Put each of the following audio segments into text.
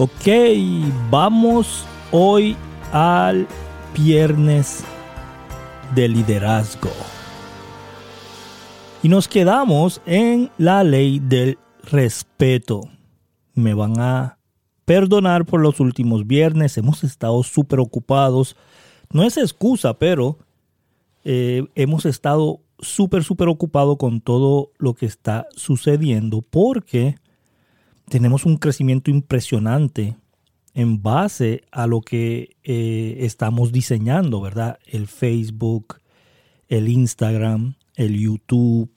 Ok, vamos hoy al viernes de liderazgo. Y nos quedamos en la ley del respeto. Me van a perdonar por los últimos viernes. Hemos estado súper ocupados. No es excusa, pero eh, hemos estado súper, súper ocupados con todo lo que está sucediendo porque tenemos un crecimiento impresionante en base a lo que eh, estamos diseñando, ¿verdad? El Facebook, el Instagram, el YouTube,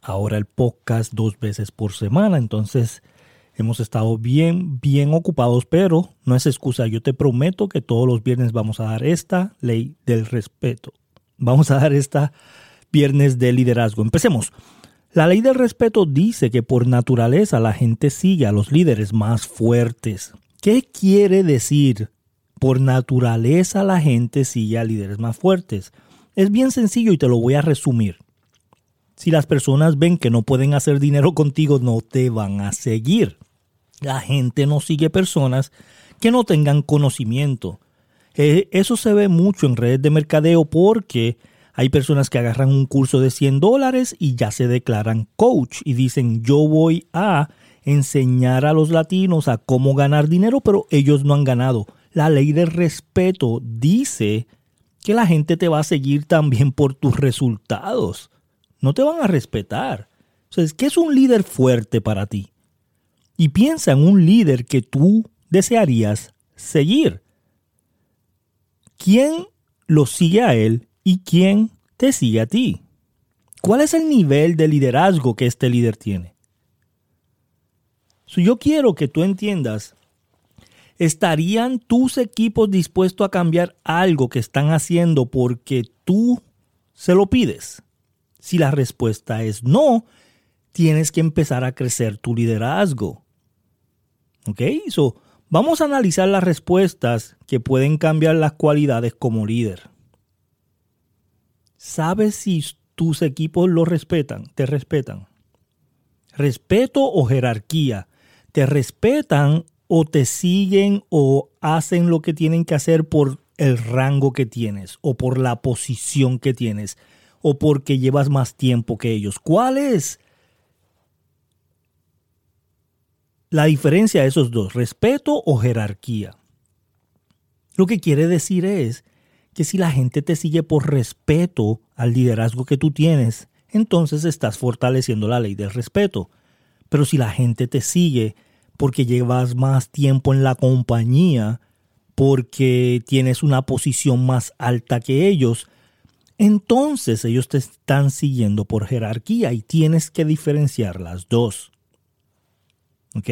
ahora el podcast dos veces por semana. Entonces hemos estado bien, bien ocupados, pero no es excusa. Yo te prometo que todos los viernes vamos a dar esta ley del respeto. Vamos a dar esta viernes de liderazgo. Empecemos. La ley del respeto dice que por naturaleza la gente sigue a los líderes más fuertes. ¿Qué quiere decir? Por naturaleza la gente sigue a líderes más fuertes. Es bien sencillo y te lo voy a resumir. Si las personas ven que no pueden hacer dinero contigo, no te van a seguir. La gente no sigue personas que no tengan conocimiento. Eh, eso se ve mucho en redes de mercadeo porque hay personas que agarran un curso de 100 dólares y ya se declaran coach y dicen yo voy a enseñar a los latinos a cómo ganar dinero, pero ellos no han ganado. La ley del respeto dice que la gente te va a seguir también por tus resultados. No te van a respetar. Entonces, ¿qué es un líder fuerte para ti? Y piensa en un líder que tú desearías seguir. ¿Quién lo sigue a él y quién te sigue a ti. ¿Cuál es el nivel de liderazgo que este líder tiene? yo quiero que tú entiendas, ¿estarían tus equipos dispuestos a cambiar algo que están haciendo porque tú se lo pides? Si la respuesta es no, tienes que empezar a crecer tu liderazgo. ¿Ok? So, vamos a analizar las respuestas que pueden cambiar las cualidades como líder. ¿Sabes si tus equipos lo respetan? ¿Te respetan? Respeto o jerarquía. ¿Te respetan o te siguen o hacen lo que tienen que hacer por el rango que tienes o por la posición que tienes o porque llevas más tiempo que ellos? ¿Cuál es la diferencia de esos dos? ¿Respeto o jerarquía? Lo que quiere decir es que si la gente te sigue por respeto al liderazgo que tú tienes, entonces estás fortaleciendo la ley del respeto. Pero si la gente te sigue porque llevas más tiempo en la compañía, porque tienes una posición más alta que ellos, entonces ellos te están siguiendo por jerarquía y tienes que diferenciar las dos. ¿Ok?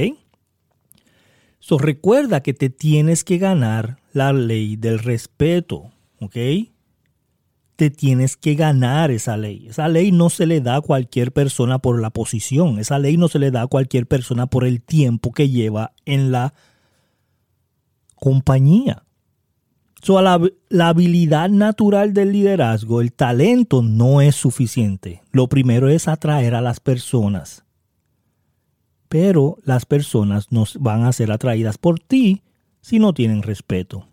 So, recuerda que te tienes que ganar la ley del respeto. ¿Ok? Te tienes que ganar esa ley. Esa ley no se le da a cualquier persona por la posición. Esa ley no se le da a cualquier persona por el tiempo que lleva en la compañía. So, la, la, habilidad natural del liderazgo, el talento no es suficiente. Lo primero es atraer a las personas. Pero las personas no van a ser atraídas por ti si no tienen respeto.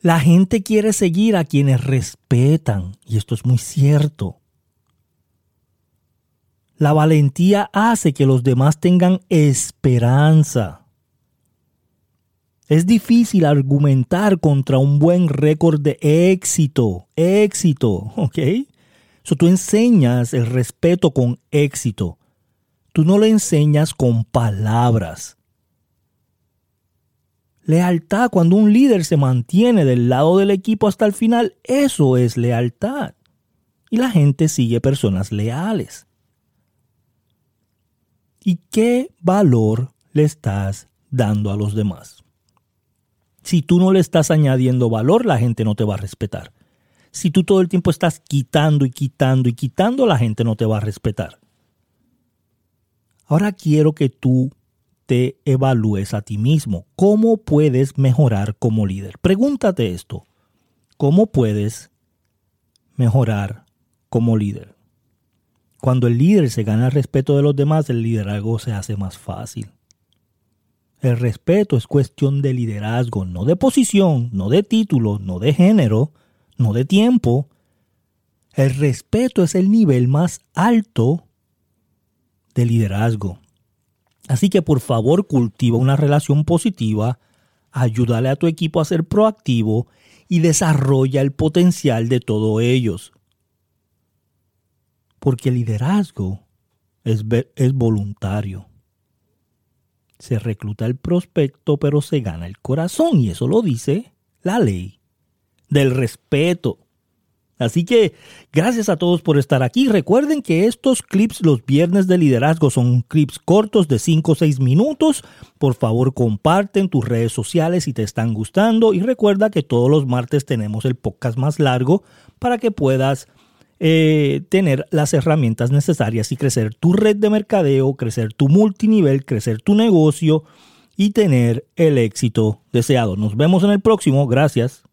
La gente quiere seguir a quienes respetan, y esto es muy cierto. La valentía hace que los demás tengan esperanza. Es difícil argumentar contra un buen récord de éxito. Éxito, ¿ok? So, tú enseñas el respeto con éxito. Tú no le enseñas con palabras. Lealtad, cuando un líder se mantiene del lado del equipo hasta el final, eso es lealtad. Y la gente sigue personas leales. ¿Y qué valor le estás dando a los demás? Si tú no le estás añadiendo valor, la gente no te va a respetar. Si tú todo el tiempo estás quitando y quitando y quitando, la gente no te va a respetar. Ahora quiero que tú te evalúes a ti mismo. ¿Cómo puedes mejorar como líder? Pregúntate esto. ¿Cómo puedes mejorar como líder? Cuando el líder se gana el respeto de los demás, el liderazgo se hace más fácil. El respeto es cuestión de liderazgo, no de posición, no de título, no de género, no de tiempo. El respeto es el nivel más alto de liderazgo. Así que por favor cultiva una relación positiva, ayúdale a tu equipo a ser proactivo y desarrolla el potencial de todos ellos. Porque el liderazgo es, es voluntario. Se recluta el prospecto, pero se gana el corazón, y eso lo dice la ley del respeto. Así que gracias a todos por estar aquí. Recuerden que estos clips los viernes de liderazgo son clips cortos de 5 o 6 minutos. Por favor comparten tus redes sociales si te están gustando y recuerda que todos los martes tenemos el podcast más largo para que puedas eh, tener las herramientas necesarias y crecer tu red de mercadeo, crecer tu multinivel, crecer tu negocio y tener el éxito deseado. Nos vemos en el próximo. Gracias.